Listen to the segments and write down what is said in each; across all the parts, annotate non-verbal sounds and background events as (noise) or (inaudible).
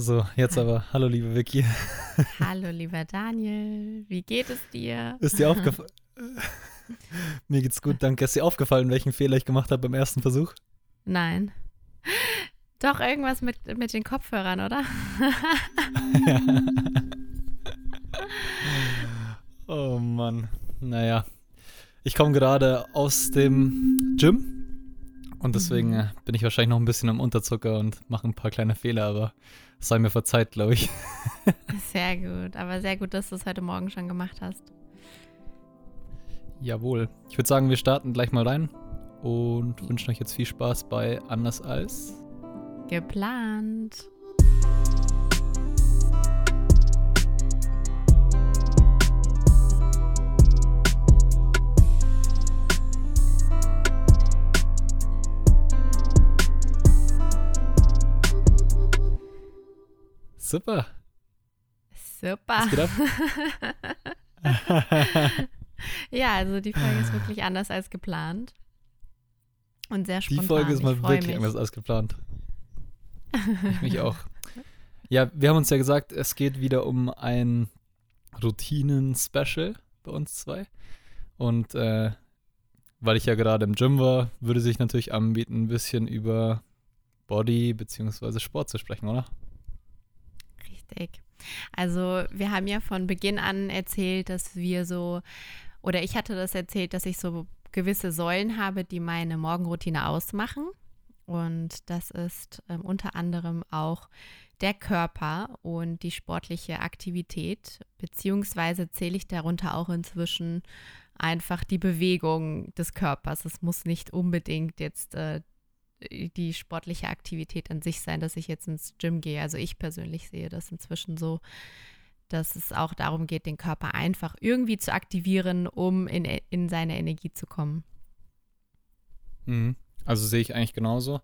So, jetzt aber. (laughs) Hallo, liebe Vicky. Hallo, lieber Daniel. Wie geht es dir? Ist dir aufgefallen? (laughs) Mir geht's gut, danke. Ist dir aufgefallen, welchen Fehler ich gemacht habe beim ersten Versuch? Nein. Doch irgendwas mit, mit den Kopfhörern, oder? ja. (laughs) Oh Mann. Naja. Ich komme gerade aus dem Gym und deswegen mhm. bin ich wahrscheinlich noch ein bisschen am Unterzucker und mache ein paar kleine Fehler, aber sei mir verzeiht, glaube ich. (laughs) sehr gut, aber sehr gut, dass du es heute Morgen schon gemacht hast. Jawohl. Ich würde sagen, wir starten gleich mal rein und wünschen euch jetzt viel Spaß bei Anders als geplant. Super. Super. (laughs) ja, also die Folge ist wirklich anders als geplant. Und sehr spontan. Die Folge ist mal wirklich mich. anders als geplant. Ich mich auch. (laughs) Ja, wir haben uns ja gesagt, es geht wieder um ein Routinen-Special bei uns zwei. Und äh, weil ich ja gerade im Gym war, würde sich natürlich anbieten, ein bisschen über Body bzw. Sport zu sprechen, oder? Richtig. Also wir haben ja von Beginn an erzählt, dass wir so, oder ich hatte das erzählt, dass ich so gewisse Säulen habe, die meine Morgenroutine ausmachen. Und das ist ähm, unter anderem auch der Körper und die sportliche Aktivität, beziehungsweise zähle ich darunter auch inzwischen einfach die Bewegung des Körpers. Es muss nicht unbedingt jetzt äh, die sportliche Aktivität an sich sein, dass ich jetzt ins Gym gehe. Also ich persönlich sehe das inzwischen so, dass es auch darum geht, den Körper einfach irgendwie zu aktivieren, um in, in seine Energie zu kommen. Mhm. Also sehe ich eigentlich genauso.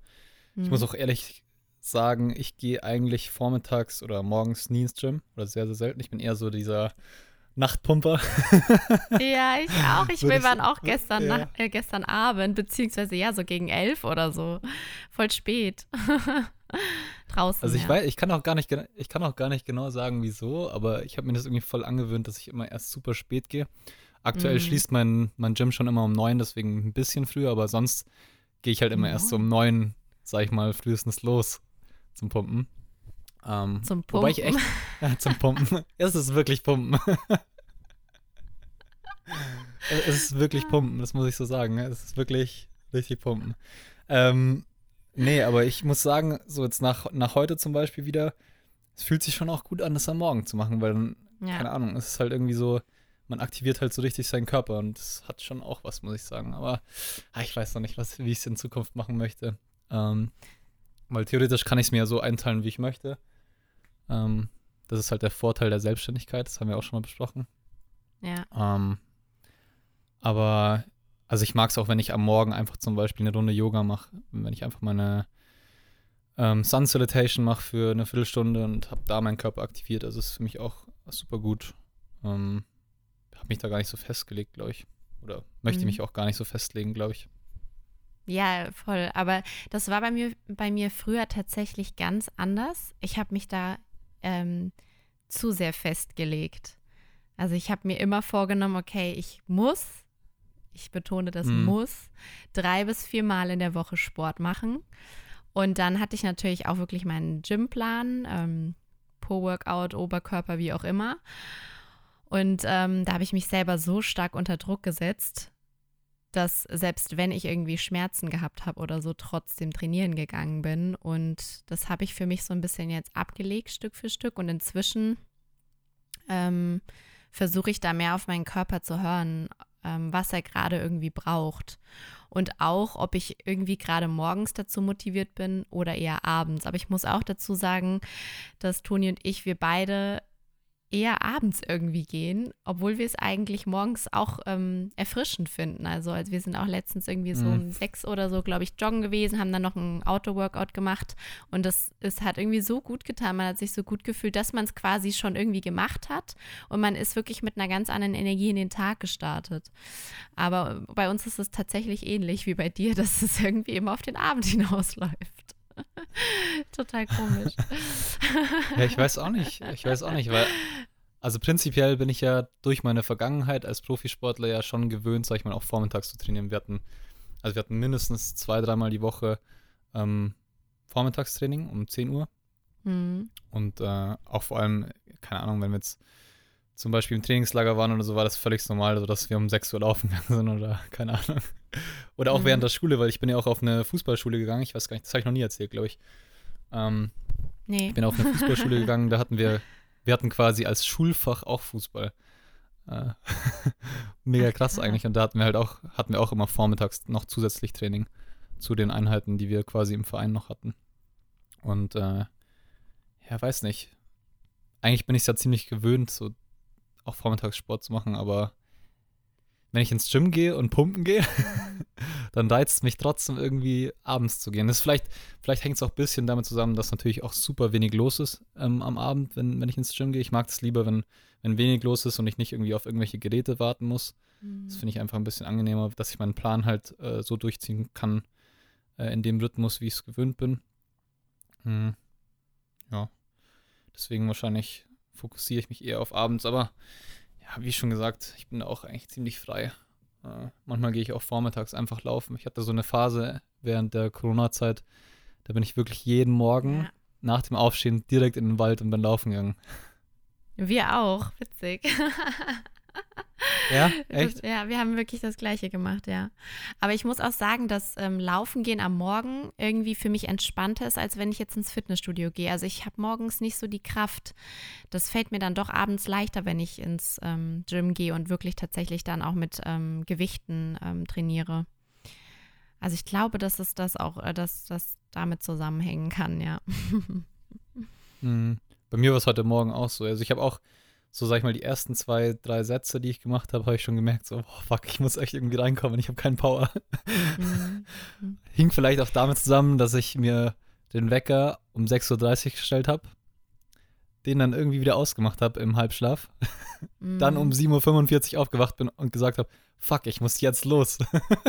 Mhm. Ich muss auch ehrlich sagen, ich gehe eigentlich vormittags oder morgens nie ins Gym oder sehr, sehr selten. Ich bin eher so dieser Nachtpumper. ja, ich auch. Ich, wir waren auch gestern, ja. nach, äh, gestern Abend, beziehungsweise ja, so gegen elf oder so. Voll spät. (laughs) Draußen. Also ich ja. weiß, ich kann auch gar nicht, ich kann auch gar nicht genau sagen, wieso, aber ich habe mir das irgendwie voll angewöhnt, dass ich immer erst super spät gehe. Aktuell mhm. schließt mein, mein Gym schon immer um neun, deswegen ein bisschen früher, aber sonst gehe ich halt immer erst so um neun, sag ich mal, frühestens los zum Pumpen. Ähm, zum Pumpen. Wobei ich echt, ja, (laughs) zum Pumpen. es ist wirklich Pumpen. (laughs) es ist wirklich Pumpen, das muss ich so sagen. Es ist wirklich richtig Pumpen. Ähm, nee, aber ich muss sagen, so jetzt nach, nach heute zum Beispiel wieder, es fühlt sich schon auch gut an, das am Morgen zu machen, weil dann, ja. keine Ahnung, es ist halt irgendwie so, man aktiviert halt so richtig seinen Körper und das hat schon auch was, muss ich sagen. Aber ah, ich weiß noch nicht, was, wie ich es in Zukunft machen möchte. Ähm, weil theoretisch kann ich es mir ja so einteilen, wie ich möchte. Ähm, das ist halt der Vorteil der Selbstständigkeit, das haben wir auch schon mal besprochen. Ja. Ähm, aber, also ich mag es auch, wenn ich am Morgen einfach zum Beispiel eine Runde Yoga mache, wenn ich einfach meine ähm, Sun Salutation mache für eine Viertelstunde und habe da meinen Körper aktiviert. Also ist für mich auch super gut. Ähm, habe mich da gar nicht so festgelegt, glaube ich. Oder möchte mhm. mich auch gar nicht so festlegen, glaube ich. Ja, voll. Aber das war bei mir, bei mir früher tatsächlich ganz anders. Ich habe mich da ähm, zu sehr festgelegt. Also ich habe mir immer vorgenommen, okay, ich muss, ich betone das mhm. muss, drei bis vier Mal in der Woche Sport machen. Und dann hatte ich natürlich auch wirklich meinen Gymplan, ähm, Po-Workout, Oberkörper, wie auch immer. Und ähm, da habe ich mich selber so stark unter Druck gesetzt, dass selbst wenn ich irgendwie Schmerzen gehabt habe oder so, trotzdem trainieren gegangen bin. Und das habe ich für mich so ein bisschen jetzt abgelegt, Stück für Stück. Und inzwischen ähm, versuche ich da mehr auf meinen Körper zu hören, ähm, was er gerade irgendwie braucht. Und auch, ob ich irgendwie gerade morgens dazu motiviert bin oder eher abends. Aber ich muss auch dazu sagen, dass Toni und ich, wir beide eher abends irgendwie gehen, obwohl wir es eigentlich morgens auch ähm, erfrischend finden. Also, also wir sind auch letztens irgendwie so mhm. um sechs oder so, glaube ich, joggen gewesen, haben dann noch ein Auto-Workout gemacht und das ist, hat irgendwie so gut getan, man hat sich so gut gefühlt, dass man es quasi schon irgendwie gemacht hat und man ist wirklich mit einer ganz anderen Energie in den Tag gestartet. Aber bei uns ist es tatsächlich ähnlich wie bei dir, (laughs) dass es irgendwie immer auf den Abend (laughs) hinausläuft. Total komisch. ja, ich weiß auch nicht. Ich weiß auch nicht, weil, also prinzipiell bin ich ja durch meine Vergangenheit als Profisportler ja schon gewöhnt, sag ich mal, auch vormittags zu trainieren. Wir hatten, also wir hatten mindestens zwei, dreimal die Woche ähm, Vormittagstraining um 10 Uhr. Mhm. Und äh, auch vor allem, keine Ahnung, wenn wir jetzt zum Beispiel im Trainingslager waren oder so, war das völlig normal, also dass wir um 6 Uhr laufen (laughs) gegangen sind oder keine Ahnung. Oder auch mhm. während der Schule, weil ich bin ja auch auf eine Fußballschule gegangen. Ich weiß gar nicht, das habe ich noch nie erzählt, glaube ich. Ähm, nee. Ich bin auf eine Fußballschule (laughs) gegangen, da hatten wir, wir hatten quasi als Schulfach auch Fußball. Äh, (laughs) mega krass eigentlich. Und da hatten wir halt auch, hatten wir auch immer vormittags noch zusätzlich Training zu den Einheiten, die wir quasi im Verein noch hatten. Und äh, ja, weiß nicht. Eigentlich bin ich es ja ziemlich gewöhnt, so auch Vormittagssport zu machen, aber wenn ich ins Gym gehe und pumpen gehe, (laughs) dann reizt es mich trotzdem irgendwie abends zu gehen. Das vielleicht, vielleicht hängt es auch ein bisschen damit zusammen, dass natürlich auch super wenig los ist ähm, am Abend, wenn, wenn ich ins Gym gehe. Ich mag es lieber, wenn, wenn wenig los ist und ich nicht irgendwie auf irgendwelche Geräte warten muss. Mhm. Das finde ich einfach ein bisschen angenehmer, dass ich meinen Plan halt äh, so durchziehen kann, äh, in dem Rhythmus, wie ich es gewöhnt bin. Hm. Ja. Deswegen wahrscheinlich fokussiere ich mich eher auf abends, aber ja, wie schon gesagt, ich bin da auch eigentlich ziemlich frei. Äh, manchmal gehe ich auch vormittags einfach laufen. Ich hatte so eine Phase während der Corona-Zeit, da bin ich wirklich jeden Morgen ja. nach dem Aufstehen direkt in den Wald und bin laufen gegangen. Wir auch, witzig. (laughs) Ja, (laughs) echt? Das, ja, wir haben wirklich das Gleiche gemacht, ja. Aber ich muss auch sagen, dass ähm, Laufen gehen am Morgen irgendwie für mich entspannter ist, als wenn ich jetzt ins Fitnessstudio gehe. Also ich habe morgens nicht so die Kraft. Das fällt mir dann doch abends leichter, wenn ich ins ähm, Gym gehe und wirklich tatsächlich dann auch mit ähm, Gewichten ähm, trainiere. Also ich glaube, dass es das auch, äh, dass das damit zusammenhängen kann, ja. (laughs) Mhm. Bei mir war es heute Morgen auch so. Also ich habe auch so sag ich mal, die ersten zwei, drei Sätze, die ich gemacht habe, habe ich schon gemerkt, so, oh, fuck, ich muss echt irgendwie reinkommen, ich habe keinen Power. Mhm. Hing vielleicht auch damit zusammen, dass ich mir den Wecker um 6.30 Uhr gestellt habe, den dann irgendwie wieder ausgemacht habe im Halbschlaf, mhm. dann um 7.45 Uhr aufgewacht bin und gesagt habe, fuck, ich muss jetzt los.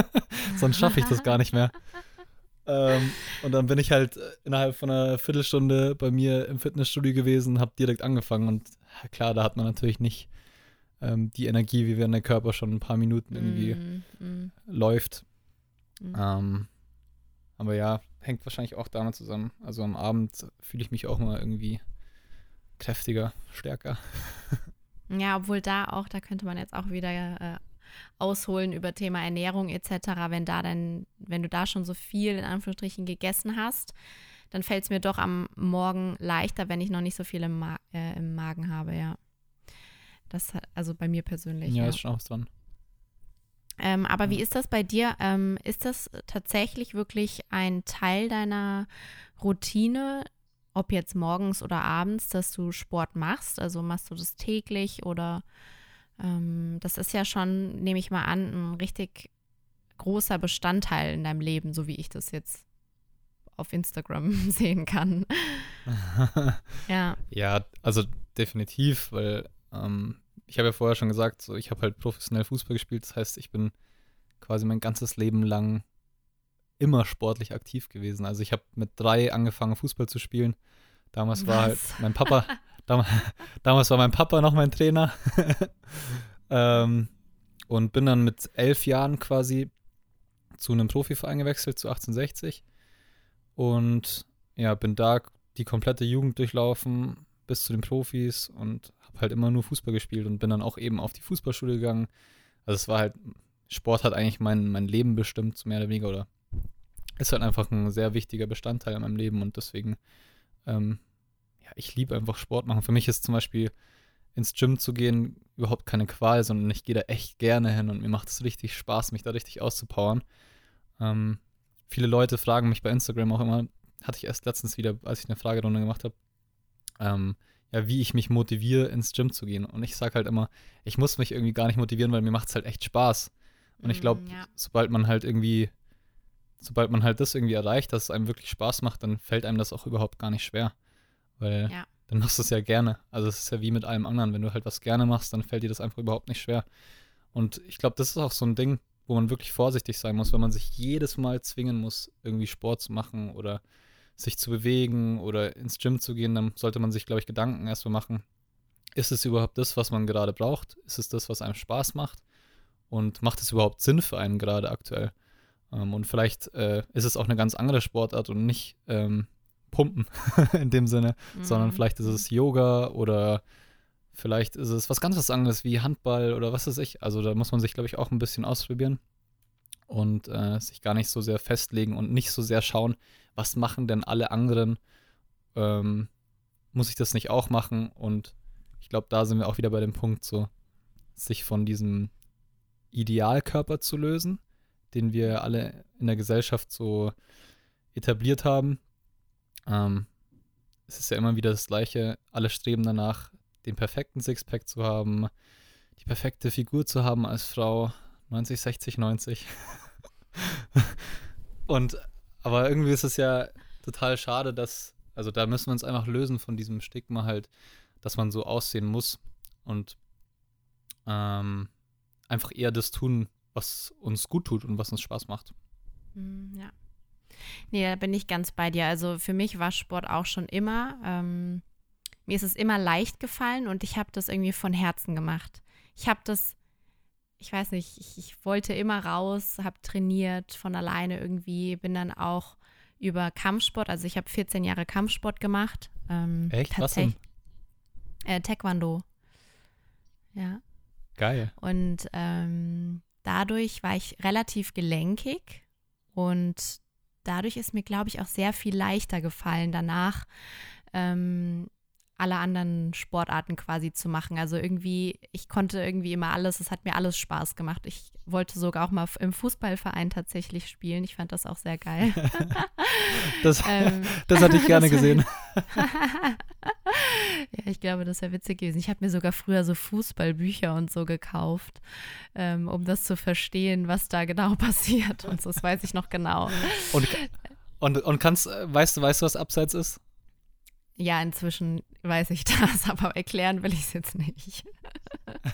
(laughs) Sonst schaffe ich das gar nicht mehr. Ähm, und dann bin ich halt innerhalb von einer Viertelstunde bei mir im Fitnessstudio gewesen, habe direkt angefangen und klar, da hat man natürlich nicht ähm, die Energie, wie wenn der Körper schon ein paar Minuten irgendwie mm, läuft. Mm. Ähm, aber ja, hängt wahrscheinlich auch damit zusammen. Also am Abend fühle ich mich auch mal irgendwie kräftiger, stärker. (laughs) Ja, obwohl da auch, da könnte man jetzt auch wieder äh, ausholen über Thema Ernährung etc. Wenn da dann, wenn du da schon so viel in Anführungsstrichen gegessen hast, dann fällt es mir doch am Morgen leichter, wenn ich noch nicht so viel im, Ma äh, im Magen habe, ja. Das also bei mir persönlich. Ja, ja. ist schon auch dran. Ähm, aber ja. wie ist das bei dir? Ähm, ist das tatsächlich wirklich ein Teil deiner Routine, ob jetzt morgens oder abends, dass du Sport machst? Also machst du das täglich oder ähm, das ist ja schon, nehme ich mal an, ein richtig großer Bestandteil in deinem Leben, so wie ich das jetzt auf Instagram (laughs) sehen kann. (laughs) ja. Ja, also definitiv, weil ähm, ich habe ja vorher schon gesagt, so ich habe halt professionell Fußball gespielt, das heißt, ich bin quasi mein ganzes Leben lang immer sportlich aktiv gewesen. Also ich habe mit drei angefangen, Fußball zu spielen. Damals Was? war halt mein Papa, (laughs) Dam damals war mein Papa noch mein Trainer. ähm, und bin dann mit elf Jahren quasi zu einem Profiverein gewechselt, zu 1860. Und ja, bin da die komplette Jugend durchlaufen bis zu den Profis und habe halt immer nur Fußball gespielt und bin dann auch eben auf die Fußballschule gegangen. Also es war halt, Sport hat eigentlich mein, mein Leben bestimmt, mehr oder weniger, oder ist halt einfach ein sehr wichtiger Bestandteil in meinem Leben und deswegen ähm, ja, ich liebe einfach Sport machen. Für mich ist zum Beispiel ins Gym zu gehen überhaupt keine Qual, sondern ich gehe da echt gerne hin und mir macht es richtig Spaß, mich da richtig auszupowern. Ähm, viele Leute fragen mich bei Instagram auch immer, hatte ich erst letztens wieder, als ich eine Fragerunde gemacht habe, ähm, ja, wie ich mich motiviere, ins Gym zu gehen. Und ich sage halt immer, ich muss mich irgendwie gar nicht motivieren, weil mir macht es halt echt Spaß. Und ich glaube, mm, ja. sobald man halt irgendwie, sobald man halt das irgendwie erreicht, dass es einem wirklich Spaß macht, dann fällt einem das auch überhaupt gar nicht schwer. Weil ja. dann machst du es ja gerne. Also es ist ja wie mit allem anderen. Wenn du halt was gerne machst, dann fällt dir das einfach überhaupt nicht schwer. Und ich glaube, das ist auch so ein Ding, wo man wirklich vorsichtig sein muss, wenn man sich jedes Mal zwingen muss, irgendwie Sport zu machen oder sich zu bewegen oder ins Gym zu gehen, dann sollte man sich, glaube ich, Gedanken erstmal machen, ist es überhaupt das, was man gerade braucht? Ist es das, was einem Spaß macht? Und macht es überhaupt Sinn für einen gerade aktuell? Ähm, und vielleicht äh, ist es auch eine ganz andere Sportart und nicht ähm, Pumpen (laughs) in dem Sinne, mhm. sondern vielleicht ist es Yoga oder vielleicht ist es was ganz was anderes wie Handball oder was weiß ich. Also da muss man sich, glaube ich, auch ein bisschen ausprobieren und äh, sich gar nicht so sehr festlegen und nicht so sehr schauen, was machen denn alle anderen? Ähm, muss ich das nicht auch machen? Und ich glaube, da sind wir auch wieder bei dem Punkt, so sich von diesem Idealkörper zu lösen, den wir alle in der Gesellschaft so etabliert haben. Ähm, es ist ja immer wieder das Gleiche. Alle streben danach, den perfekten Sixpack zu haben, die perfekte Figur zu haben als Frau. 90, 60, 90. Und, aber irgendwie ist es ja total schade, dass, also da müssen wir uns einfach lösen von diesem Stigma halt, dass man so aussehen muss und ähm, einfach eher das tun, was uns gut tut und was uns Spaß macht. Hm, ja. Nee, da bin ich ganz bei dir. Also für mich war Sport auch schon immer. Ähm, mir ist es immer leicht gefallen und ich habe das irgendwie von Herzen gemacht. Ich habe das, ich weiß nicht, ich, ich wollte immer raus, habe trainiert von alleine irgendwie, bin dann auch über Kampfsport, also ich habe 14 Jahre Kampfsport gemacht. Ähm, Echt? Was denn? Äh, Taekwondo. Ja. Geil. Und ähm, dadurch war ich relativ gelenkig und dadurch ist mir, glaube ich, auch sehr viel leichter gefallen, danach ähm, alle anderen Sportarten quasi zu machen. Also irgendwie, ich konnte irgendwie immer alles, es hat mir alles Spaß gemacht. Ich wollte sogar auch mal im Fußballverein tatsächlich spielen. Ich fand das auch sehr geil. (laughs) das, ähm, (laughs) das hatte ich gerne (laughs) gesehen. ja, ich glaube, das wäre witzig gewesen. Ich habe mir sogar früher so Fußballbücher und so gekauft, ähm, um das zu verstehen, was da genau passiert. Und so, das weiß ich noch genau. Und, und, und kannst, weißt du, weißt du, was Abseits ist? Ja, inzwischen weiß ich (laughs) das, aber erklären will ich es jetzt nicht.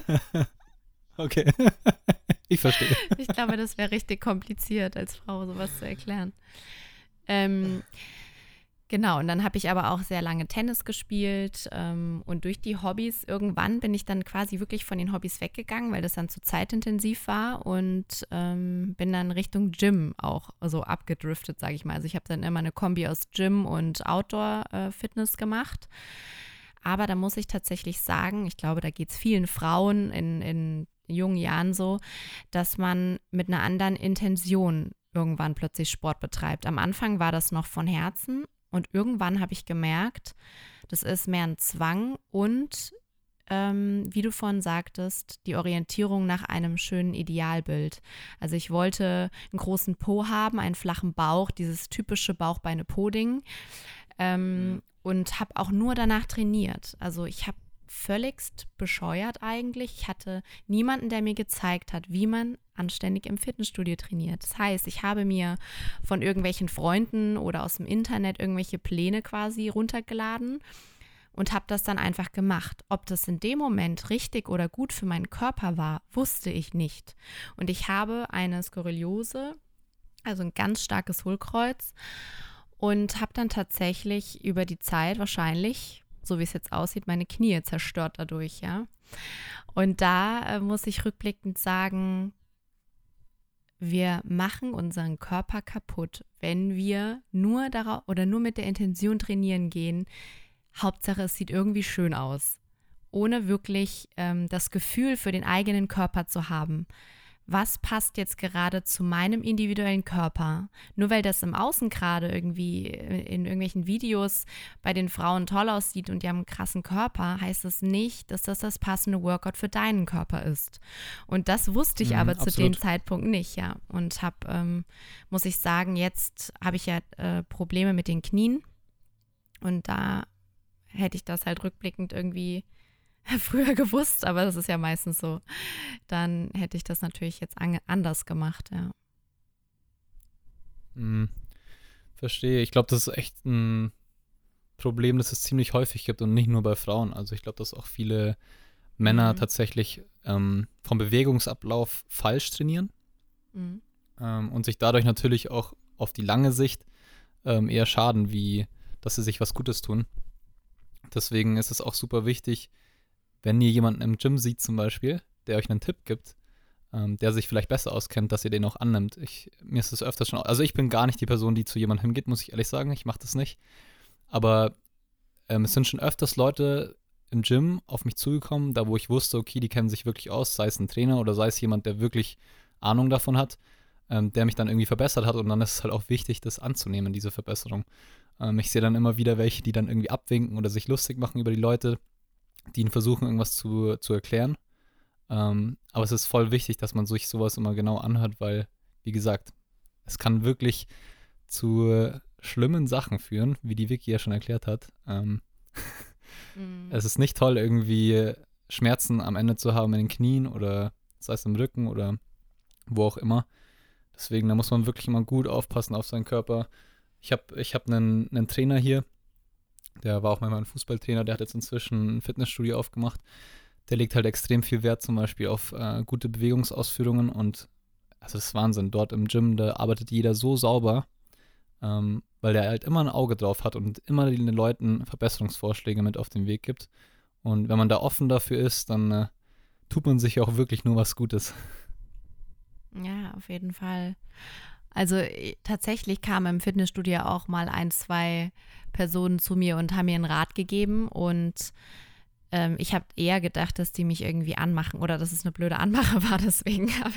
(laughs) okay. ich verstehe. Ich glaube, das wäre richtig kompliziert, als Frau sowas zu erklären. Ähm, Genau, und dann habe ich aber auch sehr lange Tennis gespielt ähm, und durch die Hobbys, irgendwann bin ich dann quasi wirklich von den Hobbys weggegangen, weil das dann zu zeitintensiv war und ähm, bin dann Richtung Gym auch so abgedriftet, sage ich mal. Also ich habe dann immer eine Kombi aus Gym und Outdoor-Fitness äh, gemacht. Aber da muss ich tatsächlich sagen, ich glaube, da geht es vielen Frauen in, in jungen Jahren so, dass man mit einer anderen Intention irgendwann plötzlich Sport betreibt. Am Anfang war das noch von Herzen und irgendwann habe ich gemerkt, das ist mehr ein Zwang und, ähm, wie du vorhin sagtest, die Orientierung nach einem schönen Idealbild. Also ich wollte einen großen Po haben, einen flachen Bauch, dieses typische Bauchbeine-Po-Ding. Ähm, mhm. Und habe auch nur danach trainiert. Also ich habe völligst bescheuert eigentlich. Ich hatte niemanden, der mir gezeigt hat, wie man anständig im Fitnessstudio trainiert. Das heißt, ich habe mir von irgendwelchen Freunden oder aus dem Internet irgendwelche Pläne quasi runtergeladen und habe das dann einfach gemacht. Ob das in dem Moment richtig oder gut für meinen Körper war, wusste ich nicht. Und ich habe eine Skoriliose, also ein ganz starkes Hohlkreuz und habe dann tatsächlich über die Zeit wahrscheinlich so wie es jetzt aussieht, meine Knie zerstört dadurch, ja. Und da äh, muss ich rückblickend sagen, wir machen unseren Körper kaputt, wenn wir nur darauf oder nur mit der Intention trainieren gehen. Hauptsache, es sieht irgendwie schön aus, ohne wirklich ähm, das Gefühl für den eigenen Körper zu haben was passt jetzt gerade zu meinem individuellen Körper. Nur weil das im Außen gerade irgendwie in irgendwelchen Videos bei den Frauen toll aussieht und die haben einen krassen Körper, heißt das nicht, dass das das passende Workout für deinen Körper ist. Und das wusste ich mhm, aber absolut. zu dem Zeitpunkt nicht, ja. Und habe, ähm, muss ich sagen, jetzt habe ich ja äh, Probleme mit den Knien. Und da hätte ich das halt rückblickend irgendwie (laughs) früher gewusst, aber das ist ja meistens so, dann hätte ich das natürlich jetzt anders gemacht, ja. Hm, verstehe. Ich glaube, das ist echt ein Problem, das es ziemlich häufig gibt und nicht nur bei Frauen. Also ich glaube, dass auch viele Männer mhm. tatsächlich ähm, vom Bewegungsablauf falsch trainieren mhm. ähm, und sich dadurch natürlich auch auf die lange Sicht ähm, eher schaden, wie dass sie sich was Gutes tun. Deswegen ist es auch super wichtig, wenn ihr jemanden im Gym seht zum Beispiel, der euch einen Tipp gibt, ähm, der sich vielleicht besser auskennt, dass ihr den auch annimmt. Ich, mir ist das öfters schon, also ich bin gar nicht die Person, die zu jemandem hingeht, muss ich ehrlich sagen, ich mache das nicht. Aber ähm, es sind schon öfters Leute im Gym auf mich zugekommen, da wo ich wusste, okay, die kennen sich wirklich aus, sei es ein Trainer oder sei es jemand, der wirklich Ahnung davon hat, ähm, der mich dann irgendwie verbessert hat und dann ist es halt auch wichtig, das anzunehmen, diese Verbesserung. Ähm, ich sehe dann immer wieder welche, die dann irgendwie abwinken oder sich lustig machen über die Leute, die ihnen versuchen, irgendwas zu, zu erklären. Ähm, aber es ist voll wichtig, dass man sich sowas immer genau anhört, weil, wie gesagt, es kann wirklich zu schlimmen Sachen führen, wie die Vicky ja schon erklärt hat. Ähm, mhm. Es ist nicht toll, irgendwie Schmerzen am Ende zu haben in den Knien oder sei es im Rücken oder wo auch immer. Deswegen, da muss man wirklich immer gut aufpassen auf seinen Körper. Ich habe ich hab einen, einen Trainer hier, der war auch mal mein Fußballtrainer, der hat jetzt inzwischen ein Fitnessstudio aufgemacht. Der legt halt extrem viel Wert zum Beispiel auf äh, gute Bewegungsausführungen und also das ist Wahnsinn. Dort im Gym, da arbeitet jeder so sauber, ähm, weil der halt immer ein Auge drauf hat und immer den Leuten Verbesserungsvorschläge mit auf den Weg gibt. Und wenn man da offen dafür ist, dann äh, tut man sich auch wirklich nur was Gutes. Ja, auf jeden Fall. Also äh, tatsächlich kamen im Fitnessstudio auch mal ein, zwei Personen zu mir und haben mir einen Rat gegeben und ähm, ich habe eher gedacht, dass die mich irgendwie anmachen oder dass es eine blöde Anmache war, deswegen (laughs) habe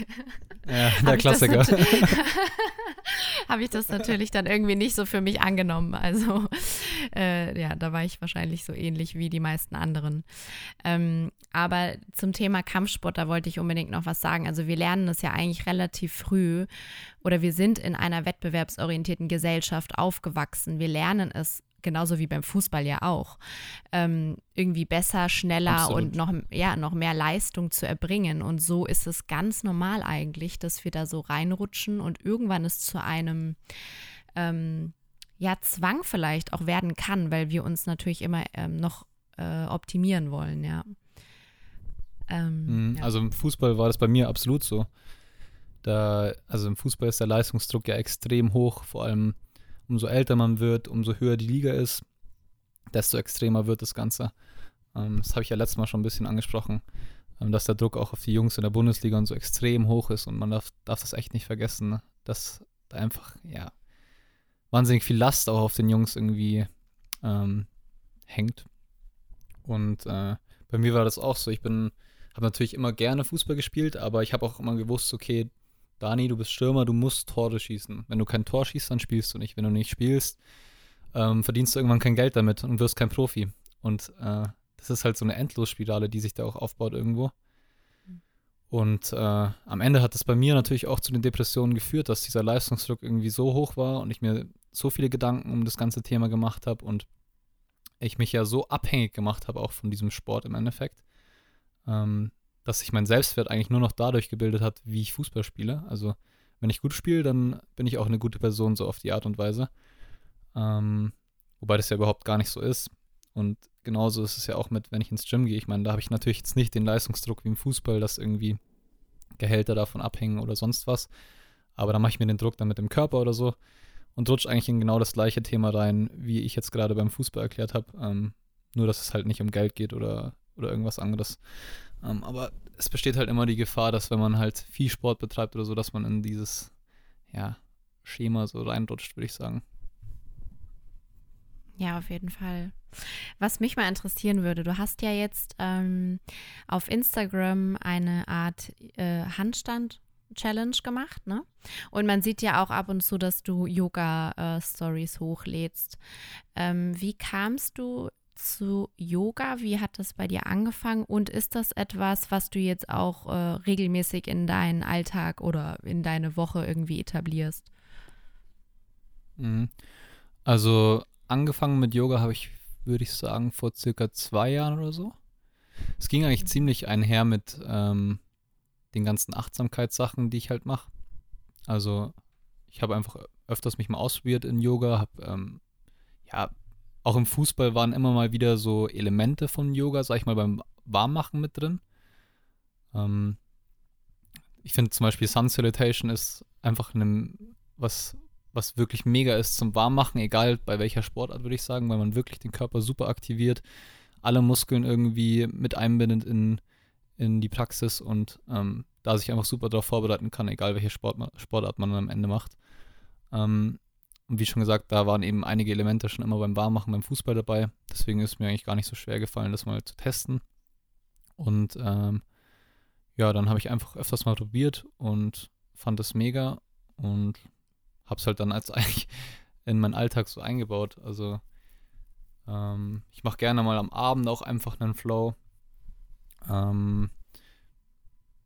ja, der Klassiker. (laughs) habe ich das natürlich dann irgendwie nicht so für mich angenommen. Also äh, ja, da war ich wahrscheinlich so ähnlich wie die meisten anderen. Ähm, aber zum Thema Kampfsport, da wollte ich unbedingt noch was sagen. Also wir lernen es ja eigentlich relativ früh oder wir sind in einer wettbewerbsorientierten Gesellschaft aufgewachsen. Wir lernen es genauso wie beim Fußball ja auch, ähm, irgendwie besser, schneller Absolut. und noch, ja, noch mehr Leistung zu erbringen. Und so ist es ganz normal eigentlich, dass wir da so reinrutschen und irgendwann es zu einem ähm, ja, Zwang vielleicht auch werden kann, weil wir uns natürlich immer ähm, noch äh, optimieren wollen, ja. Ähm, mhm, ja. Also im Fußball war das bei mir absolut so. Da, also im Fußball ist der Leistungsdruck ja extrem hoch, vor allem umso älter man wird, umso höher die Liga ist, desto extremer wird das Ganze. Ähm, das habe ich ja letztes Mal schon ein bisschen angesprochen, ähm, dass der Druck auch auf die Jungs in der Bundesliga und so extrem hoch ist und man darf, darf das echt nicht vergessen, ne? dass da einfach, ja, wahnsinnig viel Last auch auf den Jungs irgendwie ähm, hängt. Und äh, bei mir war das auch so. Ich bin, habe natürlich immer gerne Fußball gespielt, aber ich habe auch immer gewusst, okay, Dani, du bist Stürmer, du musst Tore schießen. Wenn du kein Tor schießt, dann spielst du nicht. Wenn du nicht spielst, ähm, verdienst du irgendwann kein Geld damit und wirst kein Profi. Und äh, das ist halt so eine Endlosspirale, die sich da auch aufbaut irgendwo. Und äh, am Ende hat das bei mir natürlich auch zu den Depressionen geführt, dass dieser Leistungsdruck irgendwie so hoch war und ich mir so viele Gedanken um das ganze Thema gemacht habe und ich mich ja so abhängig gemacht habe auch von diesem Sport im Endeffekt, ähm, dass sich mein Selbstwert eigentlich nur noch dadurch gebildet hat, wie ich Fußball spiele. Also wenn ich gut spiele, dann bin ich auch eine gute Person, so auf die Art und Weise. Ähm, wobei das ja überhaupt gar nicht so ist. Und genauso ist es ja auch mit, wenn ich ins Gym gehe. Ich meine, da habe ich natürlich jetzt nicht den Leistungsdruck wie im Fußball, dass irgendwie Gehälter davon abhängen oder sonst was. Aber da mache ich mir den Druck dann mit dem Körper oder so und rutsche eigentlich in genau das gleiche Thema rein, wie ich jetzt gerade beim Fußball erklärt habe. Ähm, nur, dass es halt nicht um Geld geht oder, oder irgendwas anderes. Ähm, aber es besteht halt immer die Gefahr, dass wenn man halt viel Sport betreibt oder so, dass man in dieses ja, Schema so reinrutscht, würde ich sagen. Ja, auf jeden Fall. Was mich mal interessieren würde, du hast ja jetzt ähm, auf Instagram eine Art äh, Handstand Challenge gemacht, ne? Und man sieht ja auch ab und zu, dass du Yoga-Stories äh, hochlädst. Ähm, wie kamst du zu Yoga? Wie hat das bei dir angefangen? Und ist das etwas, was du jetzt auch äh, regelmäßig in deinen Alltag oder in deine Woche irgendwie etablierst? Mhm. Also angefangen mit Yoga habe ich, würde ich sagen, vor circa zwei Jahren oder so. Es ging eigentlich mhm. ziemlich einher mit ähm, den ganzen Achtsamkeitssachen, die ich halt mache. Also ich habe einfach öfters mich mal ausprobiert in Yoga, habe ähm, ja auch im Fußball waren immer mal wieder so Elemente von Yoga, sag ich mal, beim Warmmachen mit drin. Ähm, ich finde zum Beispiel Sun Salutation ist einfach einem, was, was wirklich mega ist zum Warmmachen, egal bei welcher Sportart, würde ich sagen, weil man wirklich den Körper super aktiviert, alle Muskeln irgendwie mit einbindet in, in die Praxis und ähm, da sich einfach super darauf vorbereiten kann, egal welche Sport, Sportart man am Ende macht. Ähm, und wie schon gesagt, da waren eben einige Elemente schon immer beim Warmmachen beim Fußball dabei. Deswegen ist mir eigentlich gar nicht so schwer gefallen, das mal zu testen. Und ähm, ja, dann habe ich einfach öfters mal probiert und fand es mega und habe es halt dann als (laughs) eigentlich in meinen Alltag so eingebaut. Also ähm, ich mache gerne mal am Abend auch einfach einen Flow. Ähm,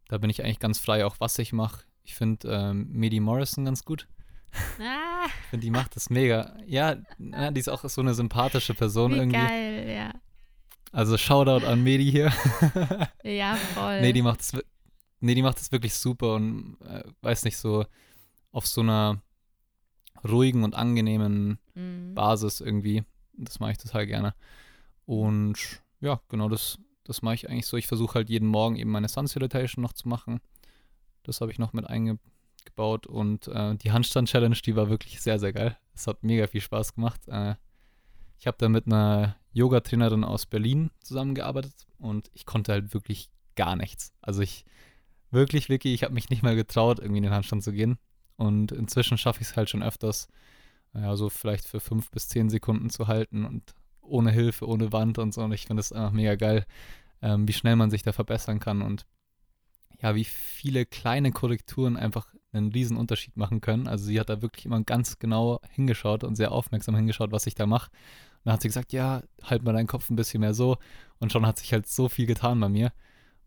da bin ich eigentlich ganz frei, auch was ich mache. Ich finde ähm, Medi Morrison ganz gut. Ah. Ich finde, die macht das mega. Ja, na, die ist auch so eine sympathische Person Wie irgendwie. Geil, ja. Also Shoutout an Medi hier. ja, voll. Nee, die macht das, nee, die macht das wirklich super und äh, weiß nicht, so auf so einer ruhigen und angenehmen mhm. Basis irgendwie. Das mache ich total gerne. Und ja, genau das, das mache ich eigentlich so. Ich versuche halt jeden Morgen eben meine Sun Salutation noch zu machen. Das habe ich noch mit eingebaut. Und äh, die Handstand-Challenge, die war wirklich sehr, sehr geil. Es hat mega viel Spaß gemacht. Äh, ich habe da mit einer Yoga-Trainerin aus Berlin zusammengearbeitet und ich konnte halt wirklich gar nichts. Also ich wirklich, wirklich, ich habe mich nicht mal getraut, irgendwie in den Handstand zu gehen. Und inzwischen schaffe ich es halt schon öfters, ja, so vielleicht für fünf bis zehn Sekunden zu halten und ohne Hilfe, ohne Wand und so. Und ich finde es einfach mega geil, ähm, wie schnell man sich da verbessern kann und ja, wie viele kleine Korrekturen einfach einen riesen Unterschied machen können. Also sie hat da wirklich immer ganz genau hingeschaut und sehr aufmerksam hingeschaut, was ich da mache. Und dann hat sie gesagt, ja, halt mal deinen Kopf ein bisschen mehr so. Und schon hat sich halt so viel getan bei mir.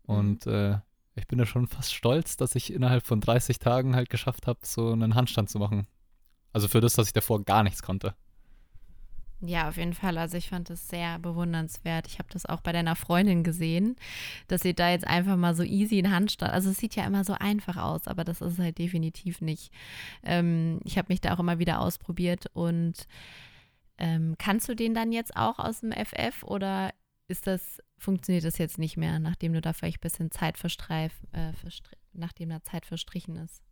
Mhm. Und äh, ich bin ja schon fast stolz, dass ich innerhalb von 30 Tagen halt geschafft habe, so einen Handstand zu machen. Also für das, dass ich davor gar nichts konnte. Ja, auf jeden Fall. Also ich fand das sehr bewundernswert. Ich habe das auch bei deiner Freundin gesehen, dass sie da jetzt einfach mal so easy in Handstand. Also es sieht ja immer so einfach aus, aber das ist halt definitiv nicht. Ähm, ich habe mich da auch immer wieder ausprobiert und ähm, kannst du den dann jetzt auch aus dem FF oder ist das funktioniert das jetzt nicht mehr, nachdem du da vielleicht ein bisschen Zeit verstreif, äh, nachdem da Zeit verstrichen ist.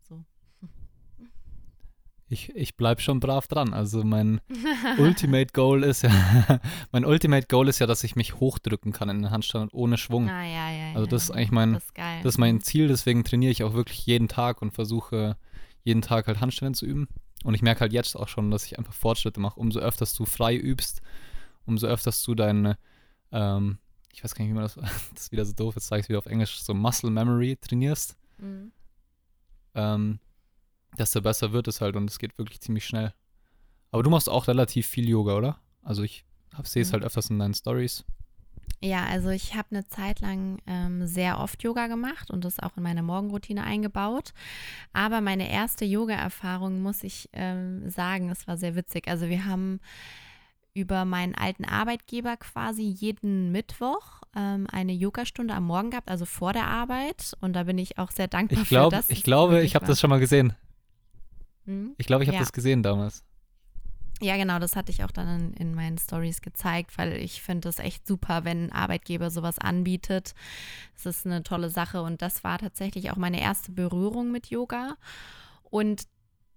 Ich, ich bleibe schon brav dran. Also mein (laughs) Ultimate Goal ist ja, (laughs) mein Ultimate Goal ist ja, dass ich mich hochdrücken kann in den Handstand ohne Schwung. Ah, ja, ja, also das ist eigentlich mein, das ist, das ist mein Ziel, deswegen trainiere ich auch wirklich jeden Tag und versuche jeden Tag halt Handstände zu üben. Und ich merke halt jetzt auch schon, dass ich einfach Fortschritte mache. Umso öfters du frei übst, umso öfters du deine ähm, ich weiß gar nicht, wie man das, (laughs) das ist wieder so doof, jetzt sage ich es wieder auf Englisch, so Muscle Memory trainierst, mhm. ähm, desto besser wird es halt und es geht wirklich ziemlich schnell. Aber du machst auch relativ viel Yoga, oder? Also ich sehe es mhm. halt öfters in deinen Stories. Ja, also ich habe eine Zeit lang ähm, sehr oft Yoga gemacht und das auch in meine Morgenroutine eingebaut. Aber meine erste Yoga-Erfahrung, muss ich ähm, sagen, es war sehr witzig. Also wir haben über meinen alten Arbeitgeber quasi jeden Mittwoch ähm, eine Yogastunde am Morgen gehabt, also vor der Arbeit. Und da bin ich auch sehr dankbar ich glaub, für das. Ich glaube, ich habe das schon mal gesehen. Hm? Ich glaube, ich habe ja. das gesehen damals. Ja, genau, das hatte ich auch dann in, in meinen Stories gezeigt, weil ich finde es echt super, wenn ein Arbeitgeber sowas anbietet. Es ist eine tolle Sache und das war tatsächlich auch meine erste Berührung mit Yoga. Und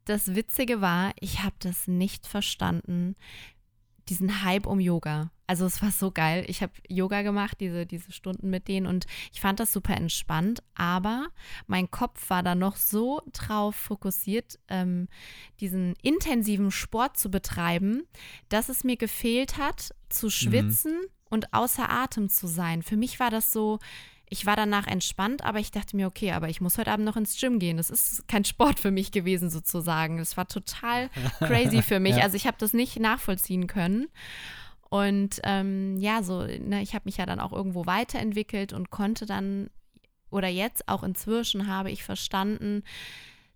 das Witzige war, ich habe das nicht verstanden, diesen Hype um Yoga. Also es war so geil. Ich habe Yoga gemacht, diese, diese Stunden mit denen und ich fand das super entspannt, aber mein Kopf war da noch so drauf fokussiert, ähm, diesen intensiven Sport zu betreiben, dass es mir gefehlt hat, zu mhm. schwitzen mhm. und außer Atem zu sein. Für mich war das so, ich war danach entspannt, aber ich dachte mir, okay, aber ich muss heute Abend noch ins Gym gehen. Das ist kein Sport für mich gewesen, sozusagen. Das war total (laughs) crazy für mich. ja. Also ich habe das nicht nachvollziehen können. Und ähm, ja, so, ne, ich habe mich ja dann auch irgendwo weiterentwickelt und konnte dann, oder jetzt auch inzwischen habe ich verstanden,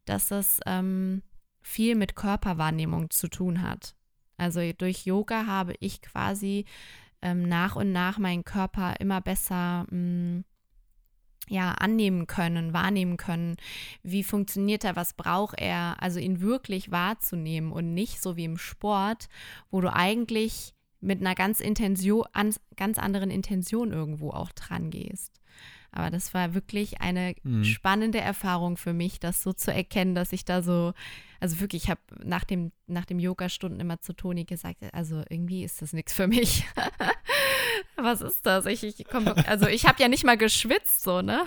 dass das ähm, viel mit Körperwahrnehmung zu tun hat. Also durch Yoga habe ich quasi ähm, nach und nach meinen Körper immer besser mh, hm, ja, annehmen können, wahrnehmen können, wie funktioniert er, was braucht er, also ihn wirklich wahrzunehmen und nicht so wie im Sport, wo du eigentlich mit einer ganz, Intensio, ganz anderen Intention irgendwo auch dran gehst. Aber das war wirklich eine mhm. spannende Erfahrung für mich, das so zu erkennen, dass ich da so Also wirklich, ich habe nach dem, nach dem Yoga-Stunden immer zu Toni gesagt, also irgendwie ist das nichts für mich. (laughs) Was ist das? Ich, ich komm, also ich habe ja nicht mal geschwitzt, so, ne?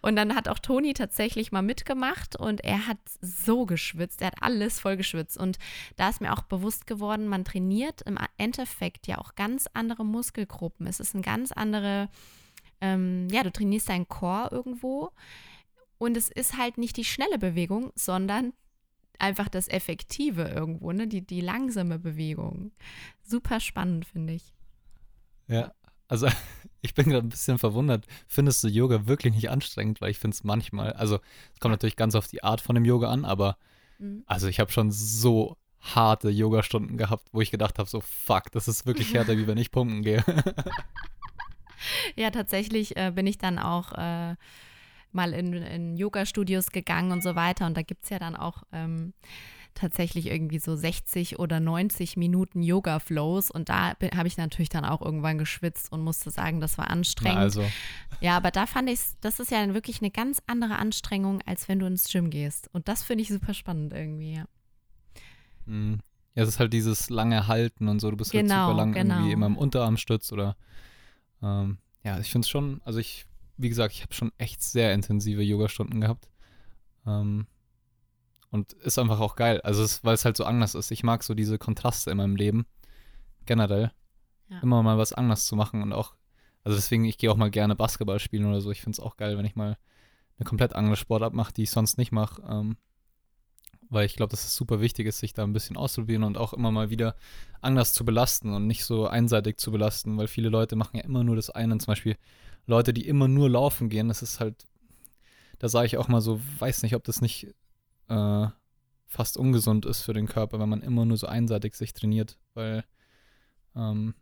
Und dann hat auch Toni tatsächlich mal mitgemacht und er hat so geschwitzt, er hat alles voll geschwitzt. Und da ist mir auch bewusst geworden, man trainiert im Endeffekt ja auch ganz andere Muskelgruppen. Es ist ein ganz andere, ähm, ja, du trainierst deinen Core irgendwo. Und es ist halt nicht die schnelle Bewegung, sondern einfach das Effektive irgendwo, ne? Die, die langsame Bewegung. Super spannend, finde ich. Ja, also (laughs) ich bin gerade ein bisschen verwundert. Findest du Yoga wirklich nicht anstrengend? Weil ich finde es manchmal, also es kommt natürlich ganz auf die Art von dem Yoga an, aber mhm. also ich habe schon so harte Yoga-Stunden gehabt, wo ich gedacht habe, so fuck, das ist wirklich härter, wie wenn ich pumpen gehe. (laughs) ja, tatsächlich äh, bin ich dann auch äh, mal in, in Yoga-Studios gegangen und so weiter. Und da gibt es ja dann auch ähm, tatsächlich irgendwie so 60 oder 90 Minuten Yoga-Flows. Und da habe ich natürlich dann auch irgendwann geschwitzt und musste sagen, das war anstrengend. Na also. Ja, aber da fand ich, das ist ja wirklich eine ganz andere Anstrengung, als wenn du ins Gym gehst. Und das finde ich super spannend irgendwie, ja. Mhm. Ja, es ist halt dieses lange Halten und so. Du bist genau, halt super lang genau. irgendwie immer im Unterarmstütz oder ähm, ja, ich finde es schon, also ich wie gesagt, ich habe schon echt sehr intensive Yoga-Stunden gehabt. Ähm, und ist einfach auch geil. Also, weil es halt so anders ist. Ich mag so diese Kontraste in meinem Leben. Generell. Ja. Immer mal was anderes zu machen und auch, also deswegen, ich gehe auch mal gerne Basketball spielen oder so. Ich finde es auch geil, wenn ich mal eine komplett andere Sportart mache, die ich sonst nicht mache. Ähm, weil ich glaube, dass es super wichtig ist, sich da ein bisschen auszuprobieren und auch immer mal wieder anders zu belasten und nicht so einseitig zu belasten, weil viele Leute machen ja immer nur das eine. Zum Beispiel Leute, die immer nur laufen gehen, das ist halt, da sage ich auch mal so, weiß nicht, ob das nicht äh, fast ungesund ist für den Körper, wenn man immer nur so einseitig sich trainiert, weil ähm,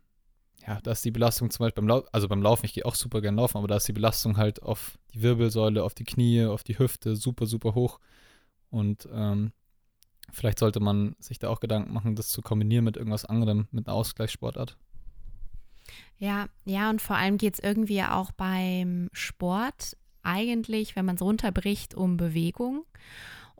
ja, da ist die Belastung zum Beispiel beim Laufen, also beim Laufen, ich gehe auch super gern laufen, aber da ist die Belastung halt auf die Wirbelsäule, auf die Knie, auf die Hüfte super, super hoch. Und ähm, vielleicht sollte man sich da auch Gedanken machen, das zu kombinieren mit irgendwas anderem, mit einer Ausgleichssportart. Ja, ja, und vor allem geht es irgendwie auch beim Sport eigentlich, wenn man es runterbricht, um Bewegung.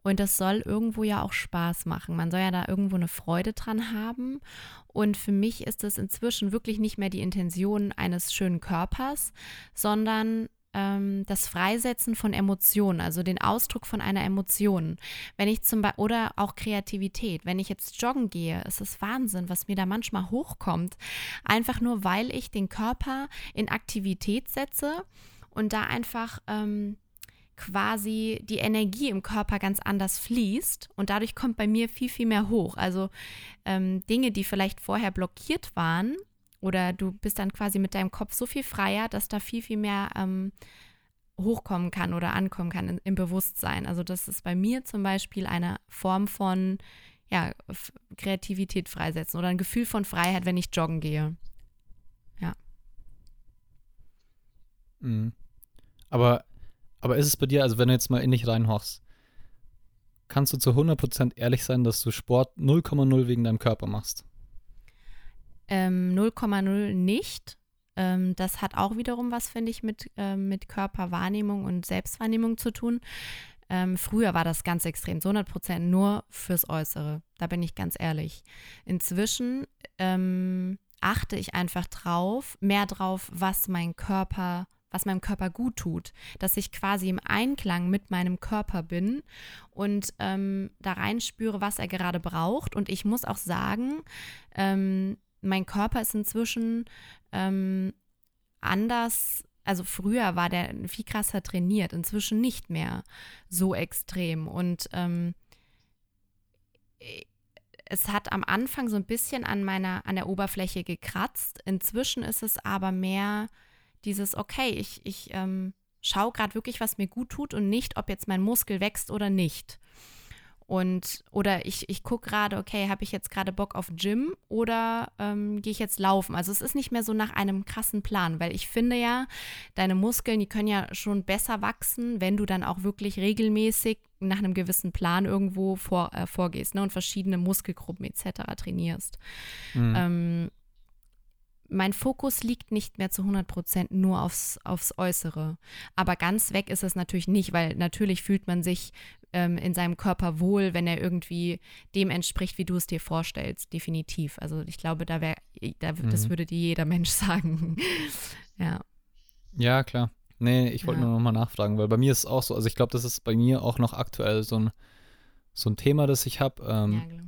Und das soll irgendwo ja auch Spaß machen. Man soll ja da irgendwo eine Freude dran haben. Und für mich ist es inzwischen wirklich nicht mehr die Intention eines schönen Körpers, sondern ähm, das Freisetzen von Emotionen, also den Ausdruck von einer Emotion. Wenn ich zum Beispiel, oder auch Kreativität. Wenn ich jetzt joggen gehe, ist es Wahnsinn, was mir da manchmal hochkommt. Einfach nur, weil ich den Körper in Aktivität setze und da einfach ähm, quasi die Energie im Körper ganz anders fließt und dadurch kommt bei mir viel, viel mehr hoch. Also ähm, Dinge, die vielleicht vorher blockiert waren, oder du bist dann quasi mit deinem Kopf so viel freier, dass da viel, viel mehr ähm, hochkommen kann oder ankommen kann in, im Bewusstsein. Also das ist bei mir zum Beispiel eine Form von ja, Kreativität freisetzen oder ein Gefühl von Freiheit, wenn ich joggen gehe. Ja. Mhm. Aber, aber ist es bei dir, also wenn du jetzt mal in dich reinhorchst, kannst du zu 100% ehrlich sein, dass du Sport 0,0 wegen deinem Körper machst? ähm, 0,0 nicht. Ähm, das hat auch wiederum was, finde ich, mit, äh, mit Körperwahrnehmung und Selbstwahrnehmung zu tun. Ähm, früher war das ganz extrem, zu 100 Prozent nur fürs Äußere. Da bin ich ganz ehrlich. Inzwischen ähm, achte ich einfach drauf, mehr drauf, was mein Körper was meinem Körper gut tut, dass ich quasi im Einklang mit meinem Körper bin und ähm, da reinspüre, was er gerade braucht. Und ich muss auch sagen, ähm, mein Körper ist inzwischen ähm, anders. Also früher war der viel krasser trainiert, inzwischen nicht mehr so extrem. Und ähm, es hat am Anfang so ein bisschen an meiner, an der Oberfläche gekratzt. Inzwischen ist es aber mehr dieses, okay, ich, ich ähm, schaue gerade wirklich, was mir gut tut und nicht, ob jetzt mein Muskel wächst oder nicht. Und oder ich, ich gucke gerade, okay, habe ich jetzt gerade Bock auf Gym oder ähm, gehe ich jetzt laufen? Also es ist nicht mehr so nach einem krassen Plan, weil ich finde ja, deine Muskeln, die können ja schon besser wachsen, wenn du dann auch wirklich regelmäßig nach einem gewissen Plan irgendwo vor, äh, vorgehst ne, und verschiedene Muskelgruppen etc. trainierst. Mhm. Ähm, mein Fokus liegt nicht mehr zu 100 Prozent nur aufs, aufs Äußere. Aber ganz weg ist es natürlich nicht, weil natürlich fühlt man sich ähm, in seinem Körper wohl, wenn er irgendwie dem entspricht, wie du es dir vorstellst. Definitiv. Also ich glaube, da wäre, da, mhm. das würde dir jeder Mensch (laughs) sagen. ja. Ja, klar. Nee, ich wollte ja. nur noch mal nachfragen, weil bei mir ist es auch so, also ich glaube, das ist bei mir auch noch aktuell so ein, so ein Thema, das ich habe. Ähm, ja, genau.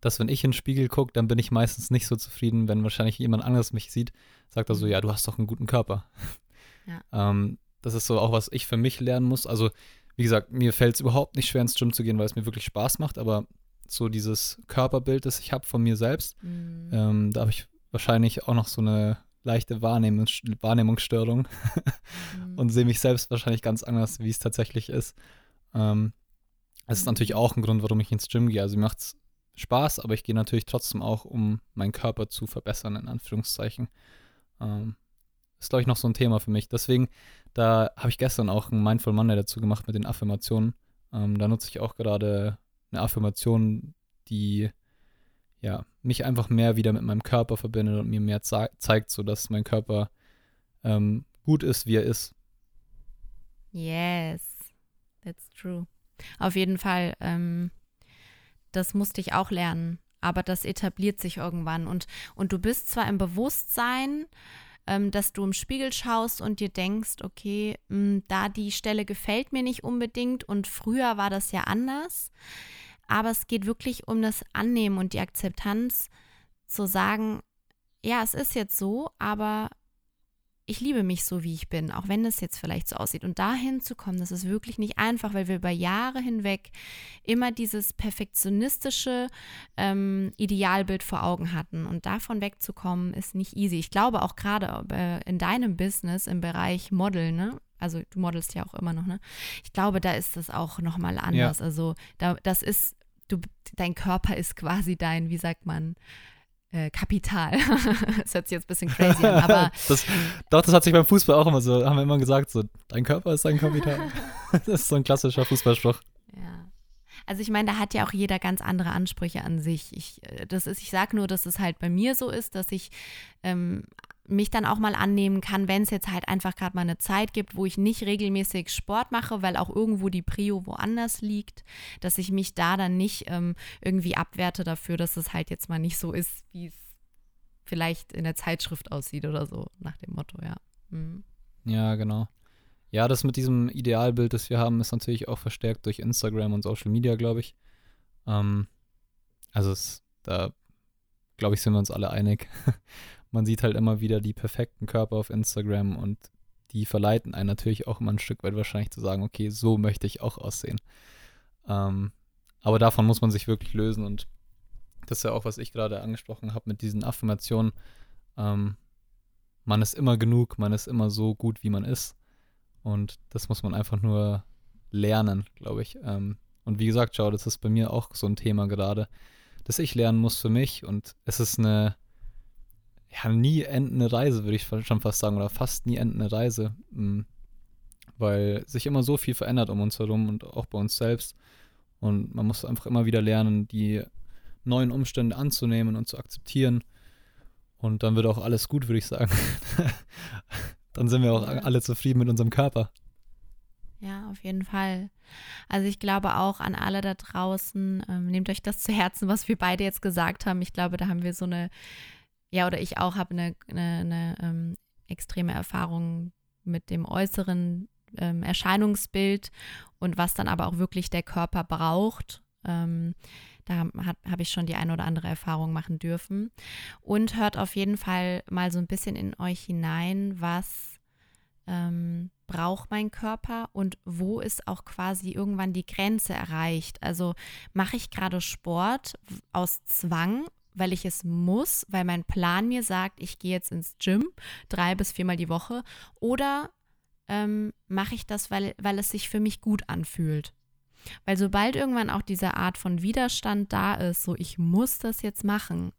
Dass wenn ich in den Spiegel gucke, dann bin ich meistens nicht so zufrieden, wenn wahrscheinlich jemand anderes mich sieht, sagt er so, mhm. ja, du hast doch einen guten Körper. Ja. (laughs) ähm, das ist so auch, was ich für mich lernen muss. Also, wie gesagt, mir fällt es überhaupt nicht schwer, ins Gym zu gehen, weil es mir wirklich Spaß macht, aber so dieses Körperbild, das ich habe von mir selbst, mhm. ähm, da habe ich wahrscheinlich auch noch so eine leichte Wahrnehmungs Wahrnehmungsstörung mhm. (laughs) und sehe mich selbst wahrscheinlich ganz anders, wie es tatsächlich ist. Ähm, das ist mhm. natürlich auch ein Grund, warum ich ins Gym gehe. Also mir macht es Spaß, aber ich gehe natürlich trotzdem auch, um meinen Körper zu verbessern, in Anführungszeichen. Ähm, ist, glaube ich, noch so ein Thema für mich. Deswegen, da habe ich gestern auch einen Mindful Monday dazu gemacht mit den Affirmationen. Ähm, da nutze ich auch gerade eine Affirmation, die ja, mich einfach mehr wieder mit meinem Körper verbindet und mir mehr ze zeigt, sodass mein Körper ähm, gut ist, wie er ist. Yes, that's true. Auf jeden Fall, ähm, das musste ich auch lernen, aber das etabliert sich irgendwann. Und, und du bist zwar im Bewusstsein, ähm, dass du im Spiegel schaust und dir denkst, okay, mh, hm, da die Stelle gefällt mir nicht unbedingt und früher war das ja anders. Aber es geht wirklich um das Annehmen und die Akzeptanz, zu sagen, ja, es ist jetzt so, aber ich liebe mich so, wie ich bin, auch wenn es jetzt vielleicht so aussieht. Und dahin zu kommen, das ist wirklich nicht einfach, weil wir über Jahre hinweg immer dieses perfektionistische ähm, Idealbild vor Augen hatten. Und davon wegzukommen, ist nicht easy. Ich glaube auch gerade äh, in deinem Business im Bereich Model, ne? Also du modelst ja auch immer noch, ne? Ich glaube, da ist das auch nochmal anders. Ja. Also da, das ist, du, dein Körper ist quasi dein, wie sagt man, äh, Kapital. (laughs) das hört sich jetzt ein bisschen crazy an, aber. (laughs) das, doch, das hat sich beim Fußball auch immer so, haben wir immer gesagt, so, dein Körper ist dein Kapital. (laughs) das ist so ein klassischer Fußballspruch. Ja. Also ich meine, da hat ja auch jeder ganz andere Ansprüche an sich. Ich, äh, das ist, ich sage nur, dass es halt bei mir so ist, dass ich ähm, mich dann auch mal annehmen kann, wenn es jetzt halt einfach gerade mal eine Zeit gibt, wo ich nicht regelmäßig Sport mache, weil auch irgendwo die Prio woanders liegt, dass ich mich da dann nicht ähm, irgendwie abwerte dafür, dass es halt jetzt mal nicht so ist, wie es vielleicht in der Zeitschrift aussieht oder so, nach dem Motto, ja. Mhm. Ja, genau. Ja, das mit diesem Idealbild, das wir haben, ist natürlich auch verstärkt durch Instagram und Social Media, glaube ich. Ähm, also es, da, glaube ich, sind wir uns alle einig. (laughs) man sieht halt immer wieder die perfekten Körper auf Instagram und die verleiten einen natürlich auch immer ein Stück weit wahrscheinlich zu sagen, okay, so möchte ich auch aussehen. Ähm, aber davon muss man sich wirklich lösen und das ist ja auch, was ich gerade angesprochen habe mit diesen Affirmationen. Ähm, man ist immer genug, man ist immer so gut, wie man ist. Und das muss man einfach nur lernen, glaube ich. Ähm, und wie gesagt, schau, das ist bei mir auch so ein Thema gerade, das ich lernen muss für mich. Und es ist eine ja, nie endende Reise, würde ich schon fast sagen, oder fast nie endende Reise, mm, weil sich immer so viel verändert um uns herum und auch bei uns selbst. Und man muss einfach immer wieder lernen, die neuen Umstände anzunehmen und zu akzeptieren. Und dann wird auch alles gut, würde ich sagen. (laughs) dann sind wir auch alle zufrieden mit unserem Körper. Ja, auf jeden Fall. Also ich glaube auch an alle da draußen, ähm, nehmt euch das zu Herzen, was wir beide jetzt gesagt haben. Ich glaube, da haben wir so eine ja, oder ich auch habe eine, eine, eine ähm, extreme Erfahrung mit dem äußeren ähm, Erscheinungsbild und was dann aber auch wirklich der Körper braucht. Ähm, da habe ich schon die eine oder andere Erfahrung machen dürfen. Und hört auf jeden Fall mal so ein bisschen in euch hinein, was ähm, braucht mein Körper und wo ist auch quasi irgendwann die Grenze erreicht. Also mache ich gerade Sport aus Zwang weil ich es muss, weil mein Plan mir sagt, ich gehe jetzt ins Gym drei bis viermal die Woche oder ähm, mache ich das, weil, weil es sich für mich gut anfühlt. Weil sobald irgendwann auch diese Art von Widerstand da ist, so ich muss das jetzt machen,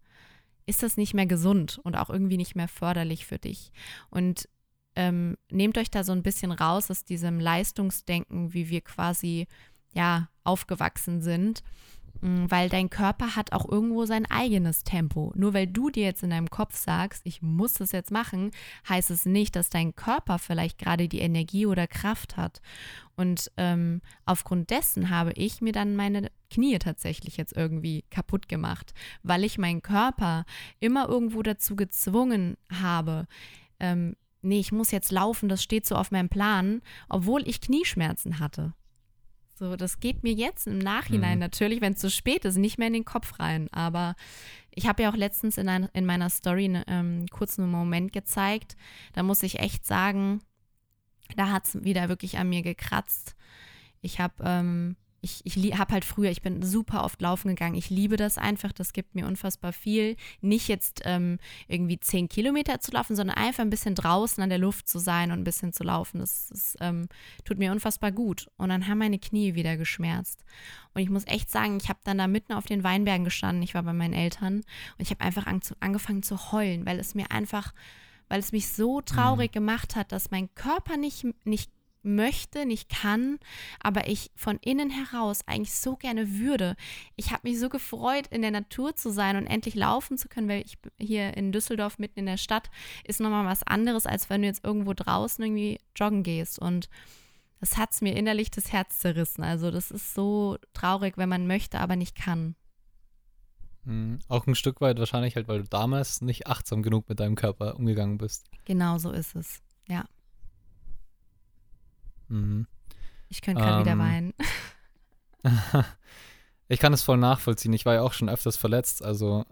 ist das nicht mehr gesund und auch irgendwie nicht mehr förderlich für dich. Und ähm, nehmt euch da so ein bisschen raus aus diesem Leistungsdenken, wie wir quasi ja aufgewachsen sind weil dein Körper hat auch irgendwo sein eigenes Tempo. Nur weil du dir jetzt in deinem Kopf sagst, ich muss es jetzt machen, heißt es nicht, dass dein Körper vielleicht gerade die Energie oder Kraft hat. Und ähm, aufgrund dessen habe ich mir dann meine Knie tatsächlich jetzt irgendwie kaputt gemacht, weil ich meinen Körper immer irgendwo dazu gezwungen habe, ähm, nee, ich muss jetzt laufen, das steht so auf meinem Plan, obwohl ich Knieschmerzen hatte. So, das geht mir jetzt im Nachhinein mhm. natürlich, wenn es zu spät ist, nicht mehr in den Kopf rein. Aber ich habe ja auch letztens in, ein, in meiner Story ne, ähm, kurz einen Moment gezeigt. Da muss ich echt sagen, da hat es wieder wirklich an mir gekratzt. Ich habe ähm, ich, ich habe halt früher, ich bin super oft laufen gegangen. Ich liebe das einfach. Das gibt mir unfassbar viel. Nicht jetzt ähm, irgendwie zehn Kilometer zu laufen, sondern einfach ein bisschen draußen an der Luft zu sein und ein bisschen zu laufen. Das, das ähm, tut mir unfassbar gut. Und dann haben meine Knie wieder geschmerzt. Und ich muss echt sagen, ich habe dann da mitten auf den Weinbergen gestanden. Ich war bei meinen Eltern und ich habe einfach an, angefangen zu heulen, weil es mir einfach weil es mich so traurig mhm. gemacht hat, dass mein Körper nicht, nicht möchte, nicht kann, aber ich von innen heraus eigentlich so gerne würde. Ich habe mich so gefreut, in der Natur zu sein und endlich laufen zu können, weil ich hier in Düsseldorf mitten in der Stadt ist nochmal was anderes, als wenn du jetzt irgendwo draußen irgendwie joggen gehst. Und das hat es mir innerlich das Herz zerrissen. Also das ist so traurig, wenn man möchte, aber nicht kann. Mhm. Auch ein Stück weit wahrscheinlich halt, weil du damals nicht achtsam genug mit deinem Körper umgegangen bist. Genau so ist es, ja. Mhm. Ich könnte gerade ähm, wieder weinen. (laughs) ich kann es voll nachvollziehen. Ich war ja auch schon öfters verletzt. Also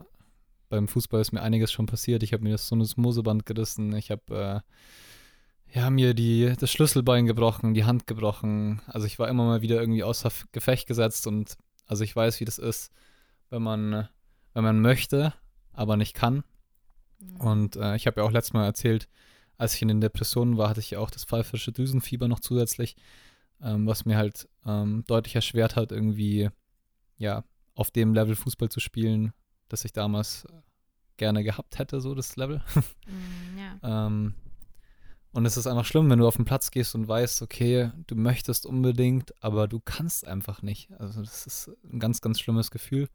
beim Fußball ist mir einiges schon passiert. Ich habe mir das Sinusmoseband gerissen. Ich habe äh, ja, mir die, das Schlüsselbein gebrochen, die Hand gebrochen. Also ich war immer mal wieder irgendwie außer Gefecht gesetzt und also ich weiß, wie das ist, wenn man, wenn man möchte, aber nicht kann. Mhm. Und äh, ich habe ja auch letztes Mal erzählt, als ich in den Depressionen war, hatte ich ja auch das pfeifersche Düsenfieber noch zusätzlich, ähm, was mir halt ähm, deutlich erschwert hat, irgendwie, ja, auf dem Level Fußball zu spielen, das ich damals gerne gehabt hätte, so das Level. (laughs) Mm, ja. ähm, und es ist einfach schlimm, wenn du auf den Platz gehst und weißt, okay, du möchtest unbedingt, aber du kannst einfach nicht. Also das ist ein ganz, ganz schlimmes Gefühl.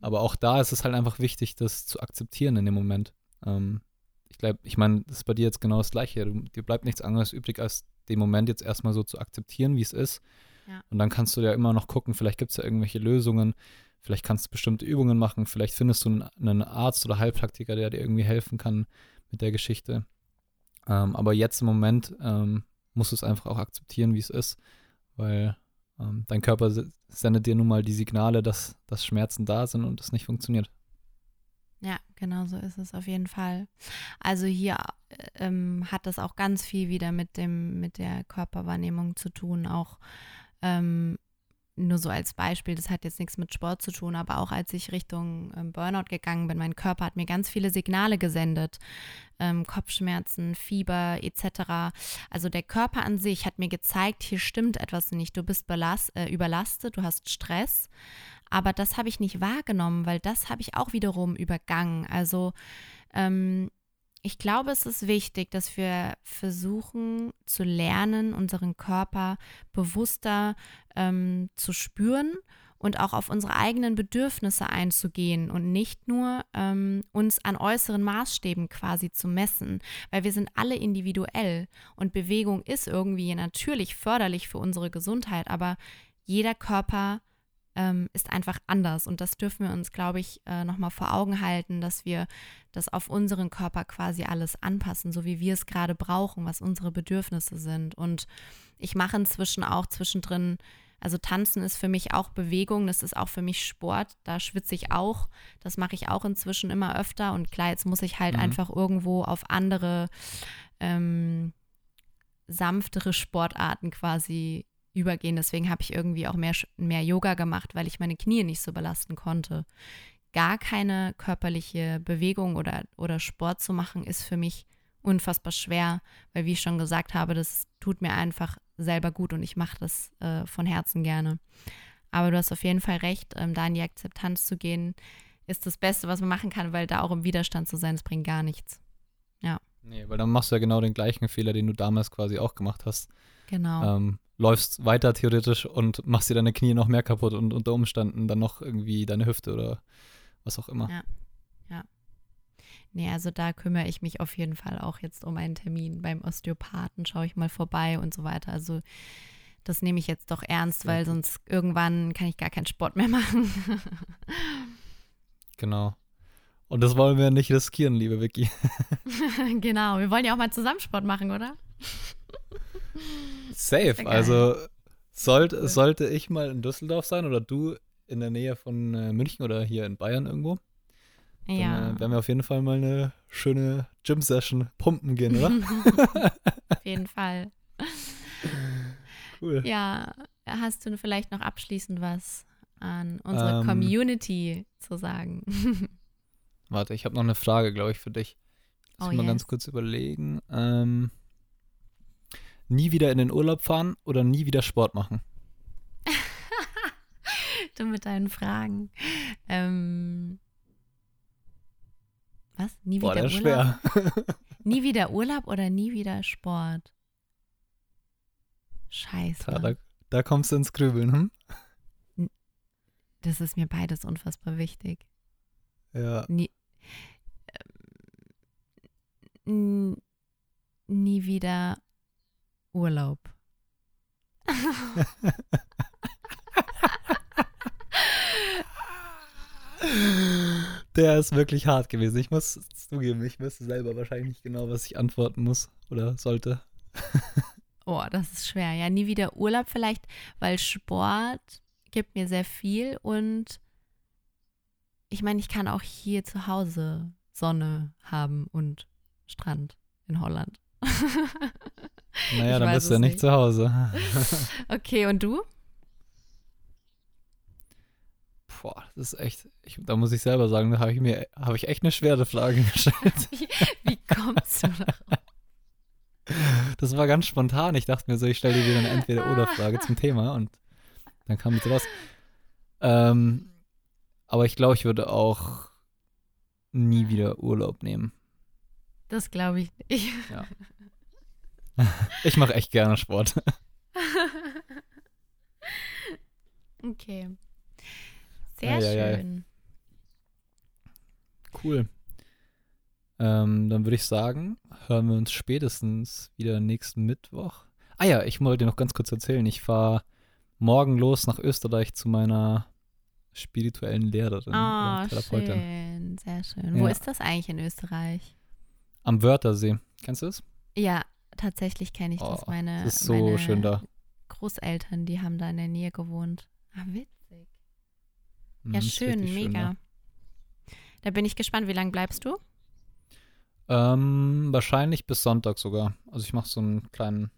Aber auch da ist es halt einfach wichtig, das zu akzeptieren in dem Moment. Ähm, ich glaube, ich meine, das ist bei dir jetzt genau das Gleiche. Du, dir bleibt nichts anderes übrig, als den Moment jetzt erstmal so zu akzeptieren, wie es ist. Ja. Und dann kannst du ja immer noch gucken, vielleicht gibt es ja irgendwelche Lösungen, vielleicht kannst du bestimmte Übungen machen, vielleicht findest du einen, Arzt oder Heilpraktiker, der dir irgendwie helfen kann mit der Geschichte. Ähm, aber jetzt im Moment ähm, musst du es einfach auch akzeptieren, wie es ist, weil ähm, dein Körper sendet dir nun mal die Signale, dass, dass Schmerzen da sind und das nicht funktioniert. Ja, genau so ist es auf jeden Fall. Also hier ähm, hat das auch ganz viel wieder mit dem, mit der Körperwahrnehmung zu tun. Auch ähm, nur so als Beispiel, das hat jetzt nichts mit Sport zu tun, aber auch als ich Richtung ähm, Burnout gegangen bin, mein Körper hat mir ganz viele Signale gesendet. Ähm, Kopfschmerzen, Fieber etc. Also der Körper an sich hat mir gezeigt, hier stimmt etwas nicht. Du bist äh, überlastet, du hast Stress. Aber das habe ich nicht wahrgenommen, weil das habe ich auch wiederum übergangen. Also ähm, ich glaube, es ist wichtig, dass wir versuchen zu lernen, unseren Körper bewusster ähm, zu spüren und auch auf unsere eigenen Bedürfnisse einzugehen und nicht nur ähm, uns an äußeren Maßstäben quasi zu messen, weil wir sind alle individuell und Bewegung ist irgendwie natürlich förderlich für unsere Gesundheit, aber jeder Körper ähm, ist einfach anders. Und das dürfen wir uns, glaube ich, äh, nochmal vor Augen halten, dass wir das auf unseren Körper quasi alles anpassen, so wie wir es gerade brauchen, was unsere Bedürfnisse sind. Und ich mache inzwischen auch zwischendrin, also tanzen ist für mich auch Bewegung, das ist auch für mich Sport, da schwitze ich auch, das mache ich auch inzwischen immer öfter. Und klar, jetzt muss ich halt mhm. einfach irgendwo auf andere ähm, sanftere Sportarten quasi übergehen. Deswegen habe ich irgendwie auch mehr, mehr Yoga gemacht, weil ich meine Knie nicht so belasten konnte. Gar keine körperliche Bewegung oder, oder Sport zu machen, ist für mich unfassbar schwer, weil wie ich schon gesagt habe, das tut mir einfach selber gut und ich mache das äh, von Herzen gerne. Aber du hast auf jeden Fall recht, ähm, da in die Akzeptanz zu gehen, ist das Beste, was man machen kann, weil da auch im Widerstand zu sein, das bringt gar nichts. Ja. Nee, weil dann machst du ja genau den gleichen Fehler, den du damals quasi auch gemacht hast. Genau. Ähm, läufst weiter theoretisch und machst dir deine Knie noch mehr kaputt und unter Umständen dann noch irgendwie deine Hüfte oder was auch immer. Ja. Nee, also da kümmere ich mich auf jeden Fall auch jetzt um einen Termin beim Osteopathen, schaue ich mal vorbei und so weiter. Also das nehme ich jetzt doch ernst, weil sonst irgendwann kann ich gar keinen Sport mehr (laughs) machen. Genau. Und das wollen wir nicht riskieren, liebe Vicky. (laughs) (laughs) genau, wir wollen ja auch mal zusammen Sport machen, oder? Safe. Also sollte, sollte ich mal in Düsseldorf sein oder du in der Nähe von äh, München oder hier in Bayern irgendwo, dann Ja, äh, werden wir auf jeden Fall mal eine schöne Gym-Session pumpen gehen, oder? (laughs) auf jeden Fall. cool. Ja, hast du vielleicht noch abschließend was an unsere Ähm. Community zu sagen? Warte, ich habe noch eine Frage, glaube ich, für dich. Lass Oh, mal ganz yes. kurz überlegen. Ähm, nie wieder in den Urlaub fahren oder nie wieder Sport machen? (laughs) du mit deinen Fragen. Ähm, was? Nie Boah, wieder Urlaub? schwer. (laughs) Nie wieder (laughs) Urlaub oder nie wieder Sport? Scheiße. Da, da, da kommst du ins Grübeln, hm? Das ist mir beides unfassbar wichtig. Ja. Nie, nie wieder Urlaub. (laughs) Der ist wirklich hart gewesen. Ich muss zugeben, ich wüsste selber wahrscheinlich nicht genau, was ich antworten muss oder sollte. (laughs) Oh, das ist schwer. Ja, nie wieder Urlaub vielleicht, weil Sport gibt mir sehr viel und ich meine, ich kann auch hier zu Hause Sonne haben und Strand in Holland. (laughs) Naja, Ich dann bist du ja nicht nicht. zu Hause. (laughs) (laughs) Okay, und du? Boah, das ist echt, ich, da muss ich selber sagen, da habe ich mir, habe ich echt eine schwere Frage gestellt. Wie, wie kommst du darauf? Das war ganz spontan. Ich dachte mir so, ich stelle dir wieder eine Entweder-Oder-Frage zum Thema und dann kam jetzt raus. Ähm, aber ich glaube, ich würde auch nie wieder Urlaub nehmen. Das glaube ich nicht. (laughs) Ich mache echt gerne Sport. Okay. Sehr Eieiei. schön. Cool. Ähm, dann würde ich sagen, hören wir uns spätestens wieder nächsten Mittwoch. Ah ja, ich wollte dir noch ganz kurz erzählen. Ich fahre morgen los nach Österreich zu meiner spirituellen Lehrerin Oh, Therapeutin. schön. Sehr schön. Wo Ja. ist das eigentlich in Österreich? Am Wörthersee. Kennst du es? Ja, tatsächlich kenne ich das. Oh, Meine, das ist so meine schön da. Großeltern, die haben da in der Nähe gewohnt. Ah, witzig. Mhm, Ja, schön, richtig schön mega. Da bin ich gespannt, wie lange bleibst du? Ähm, wahrscheinlich bis Sonntag sogar. Also ich mache so einen kleinen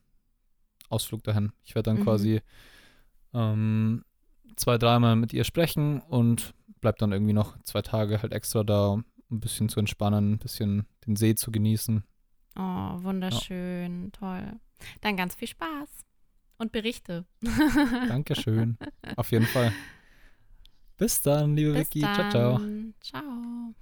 Ausflug dahin. Ich werde dann Mhm. quasi ähm, zwei, dreimal mit ihr sprechen und bleib dann irgendwie noch zwei Tage halt extra da, ein bisschen zu entspannen, ein bisschen den See zu genießen. Oh, wunderschön, toll. Dann ganz viel Spaß und Berichte. Dankeschön. Auf jeden Fall. (laughs) Bis dann, liebe Bis Vicky. dann. Ciao, ciao. Ciao.